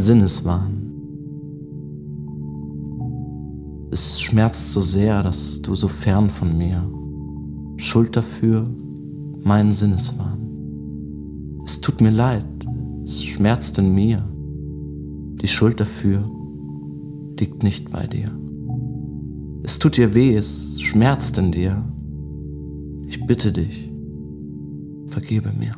Sinneswahn. Es schmerzt so sehr, dass du so fern von mir. Schuld dafür mein Sinneswahn. Es tut mir leid, es schmerzt in mir. Die Schuld dafür liegt nicht bei dir. Es tut dir weh, es schmerzt in dir. Ich bitte dich, vergebe mir.